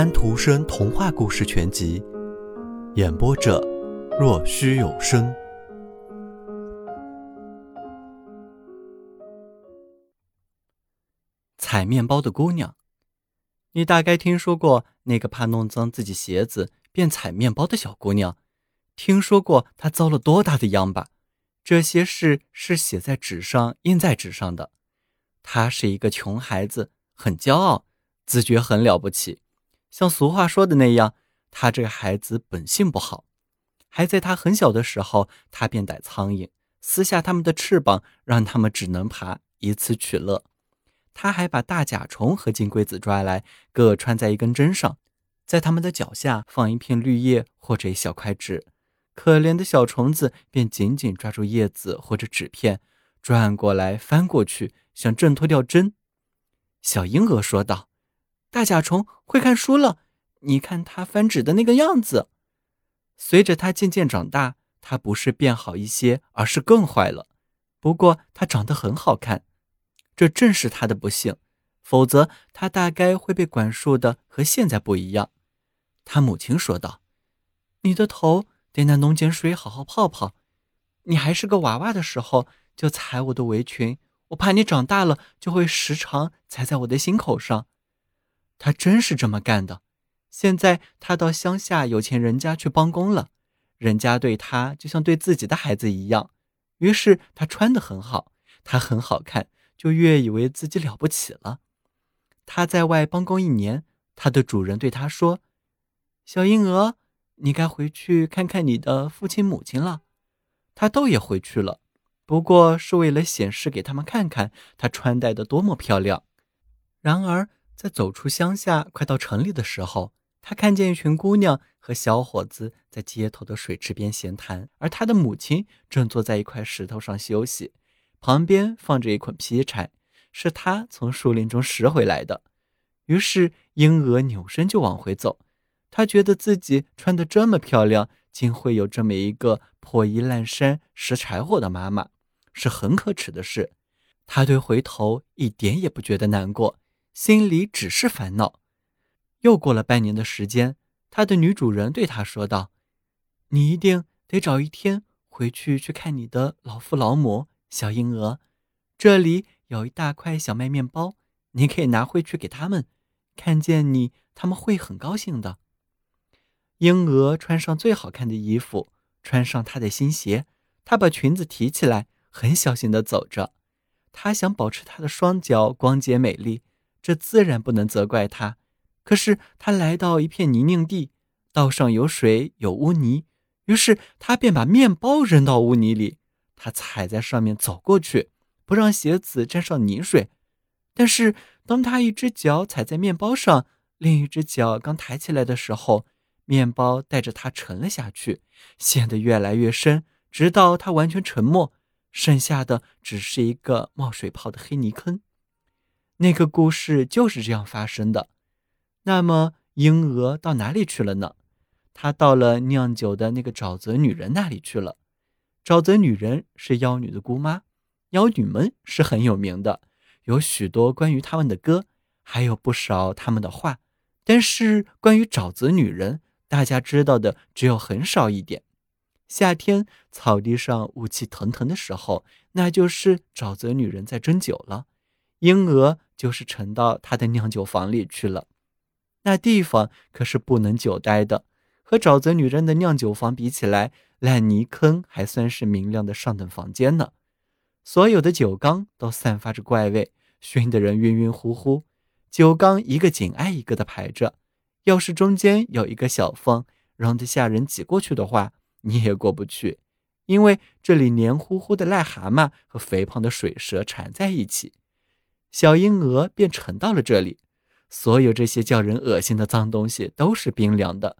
安徒生童话故事全集》，演播者：若虚有声。采面包的姑娘，你大概听说过那个怕弄脏自己鞋子便采面包的小姑娘，听说过她遭了多大的殃吧？这些事是写在纸上、印在纸上的。她是一个穷孩子，很骄傲，自觉很了不起。像俗话说的那样，他这个孩子本性不好。还在他很小的时候，他便逮苍蝇，撕下它们的翅膀，让它们只能爬，以此取乐。他还把大甲虫和金龟子抓来，各穿在一根针上，在它们的脚下放一片绿叶或者一小块纸，可怜的小虫子便紧紧抓住叶子或者纸片，转过来翻过去，想挣脱掉针。小婴儿说道：“大甲虫会看书了，你看它翻纸的那个样子。”随着它渐渐长大，它不是变好一些，而是更坏了。不过它长得很好看。这正是他的不幸，否则他大概会被管束的和现在不一样。他母亲说道：“你的头得拿浓碱水好好泡泡。你还是个娃娃的时候就踩我的围裙，我怕你长大了就会时常踩在我的心口上。”他真是这么干的。现在他到乡下有钱人家去帮工了，人家对他就像对自己的孩子一样。于是他穿得很好，他很好看。就越以为自己了不起了。他在外帮工一年，他的主人对他说：“小婴儿，你该回去看看你的父亲母亲了。”他倒也回去了，不过是为了显示给他们看看他穿戴的多么漂亮。然而，在走出乡下，快到城里的时候，他看见一群姑娘和小伙子在街头的水池边闲谈，而他的母亲正坐在一块石头上休息。旁边放着一捆劈柴，是他从树林中拾回来的。于是婴儿扭身就往回走。他觉得自己穿得这么漂亮，竟会有这么一个破衣烂衫拾柴火的妈妈，是很可耻的事。他对回头一点也不觉得难过，心里只是烦恼。又过了半年的时间，他的女主人对他说道：“你一定得找一天回去去看你的老父老母。”小婴儿，这里有一大块小麦面包，你可以拿回去给他们。看见你，他们会很高兴的。婴儿穿上最好看的衣服，穿上他的新鞋，他把裙子提起来，很小心的走着。他想保持他的双脚光洁美丽，这自然不能责怪他。可是他来到一片泥泞地，道上有水有污泥，于是他便把面包扔到污泥里。他踩在上面走过去，不让鞋子沾上泥水。但是，当他一只脚踩在面包上，另一只脚刚抬起来的时候，面包带着他沉了下去，陷得越来越深，直到他完全沉没，剩下的只是一个冒水泡的黑泥坑。那个故事就是这样发生的。那么，婴儿到哪里去了呢？他到了酿酒的那个沼泽女人那里去了。沼泽女人是妖女的姑妈，妖女们是很有名的，有许多关于他们的歌，还有不少他们的话。但是关于沼泽女人，大家知道的只有很少一点。夏天草地上雾气腾腾的时候，那就是沼泽女人在斟酒了，婴儿就是沉到他的酿酒房里去了。那地方可是不能久待的，和沼泽女人的酿酒房比起来。烂泥坑还算是明亮的上等房间呢，所有的酒缸都散发着怪味，熏得人晕晕乎乎。酒缸一个紧挨一个的排着，要是中间有一个小缝，容得下人挤过去的话，你也过不去，因为这里黏糊糊的癞蛤蟆和肥胖的水蛇缠在一起。小婴儿便沉到了这里，所有这些叫人恶心的脏东西都是冰凉的，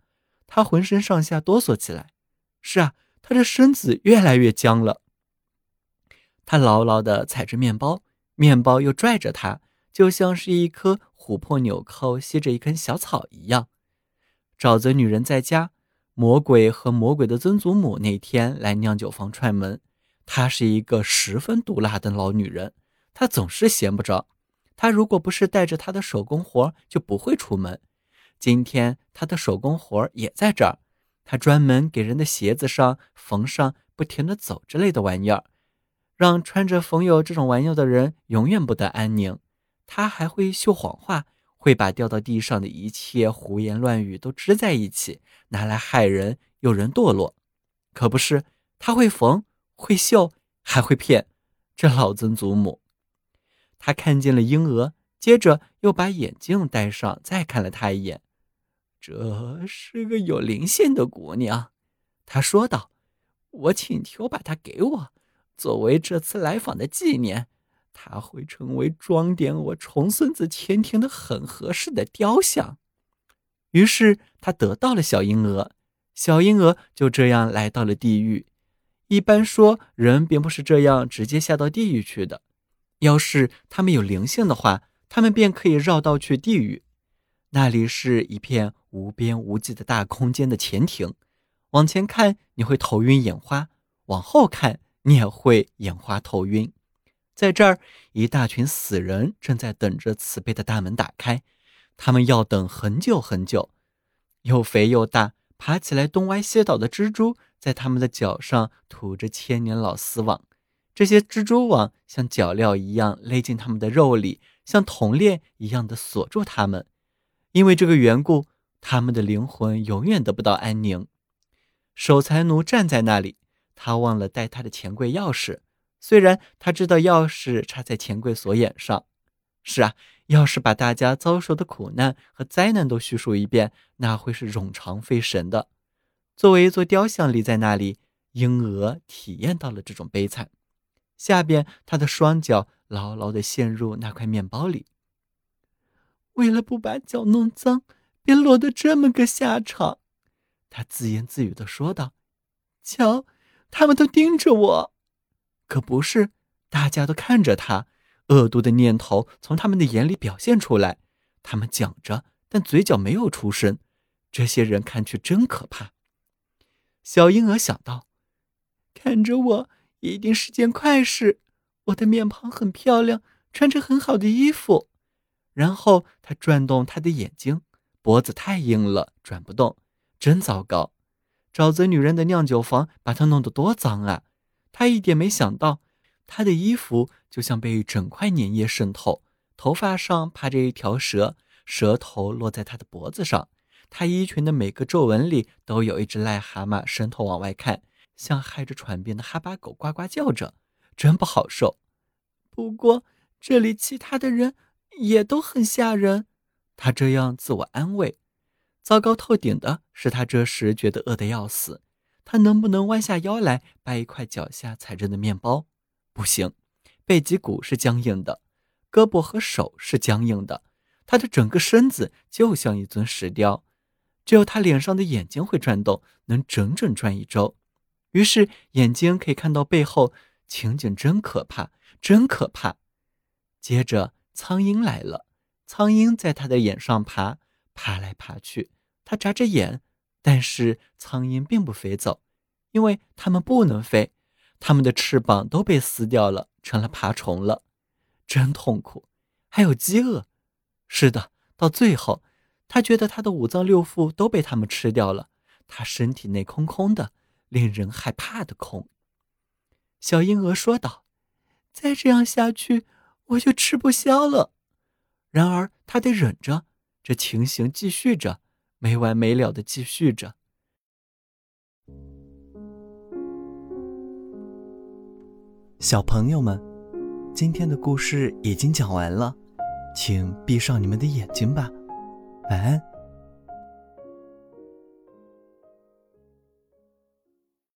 他浑身上下哆嗦起来。是啊，他的身子越来越僵了。他牢牢地踩着面包，面包又拽着他，就像是一颗琥珀纽扣吸着一根小草一样。沼泽女人在家，魔鬼和魔鬼的曾祖母那天来酿酒房串门。她是一个十分毒辣的老女人，他总是闲不着。他如果不是带着他的手工活，就不会出门。今天他的手工活也在这儿。他专门给人的鞋子上缝上“不停的走”之类的玩意儿，让穿着缝有这种玩意儿的人永远不得安宁。他还会绣谎话，会把掉到地上的一切胡言乱语都织在一起，拿来害人，诱人堕落。可不是，他会缝，会绣，还会骗。这老曾祖母，他看见了婴儿，接着又把眼镜戴上，再看了他一眼。这是个有灵性的姑娘，他说道：“我请求把她给我，作为这次来访的纪念。她会成为装点我重孙子前庭的很合适的雕像。”于是他得到了小婴儿，小婴儿就这样来到了地狱。一般说，人并不是这样直接下到地狱去的。要是他们有灵性的话，他们便可以绕道去地狱。那里是一片无边无际的大空间的前庭，往前看你会头晕眼花，往后看你也会眼花头晕。在这儿，一大群死人正在等着慈悲的大门打开，他们要等很久很久。又肥又大、爬起来东歪西倒的蜘蛛，在他们的脚上吐着千年老丝网，这些蜘蛛网像脚镣一样勒进他们的肉里，像铜链一样的锁住他们。因为这个缘故，他们的灵魂永远得不到安宁。守财奴站在那里，他忘了带他的钱柜钥匙。虽然他知道钥匙插在钱柜锁眼上。是啊，要是把大家遭受的苦难和灾难都叙述一遍，那会是冗长费神的。作为一座雕像立在那里，婴儿体验到了这种悲惨。下边，他的双脚牢牢地陷入那块面包里。为了不把脚弄脏，便落得这么个下场。他自言自语的说道：“瞧，他们都盯着我，可不是，大家都看着他。恶毒的念头从他们的眼里表现出来。他们讲着，但嘴角没有出声。这些人看去真可怕。”小婴儿想到：“看着我，一定是件快事。我的面庞很漂亮，穿着很好的衣服。”然后他转动他的眼睛，脖子太硬了，转不动，真糟糕。沼泽女人的酿酒房把他弄得多脏啊！他一点没想到，他的衣服就像被整块粘液渗透，头发上趴着一条蛇，蛇头落在他的脖子上。他衣裙的每个皱纹里都有一只癞蛤蟆伸头往外看，像害着喘便的哈巴狗呱呱叫着，真不好受。不过这里其他的人。也都很吓人，他这样自我安慰。糟糕透顶的是，他这时觉得饿得要死。他能不能弯下腰来掰一块脚下踩着的面包？不行，背脊骨是僵硬的，胳膊和手是僵硬的，他的整个身子就像一尊石雕。只有他脸上的眼睛会转动，能整整转一周。于是眼睛可以看到背后，情景真可怕，真可怕。接着。苍蝇来了，苍蝇在他的眼上爬，爬来爬去。他眨着眼，但是苍蝇并不飞走，因为它们不能飞，它们的翅膀都被撕掉了，成了爬虫了。真痛苦，还有饥饿。是的，到最后，他觉得他的五脏六腑都被它们吃掉了，他身体内空空的，令人害怕的空。小婴儿说道：“再这样下去。”我就吃不消了，然而他得忍着，这情形继续着，没完没了的继续着。小朋友们，今天的故事已经讲完了，请闭上你们的眼睛吧，晚安。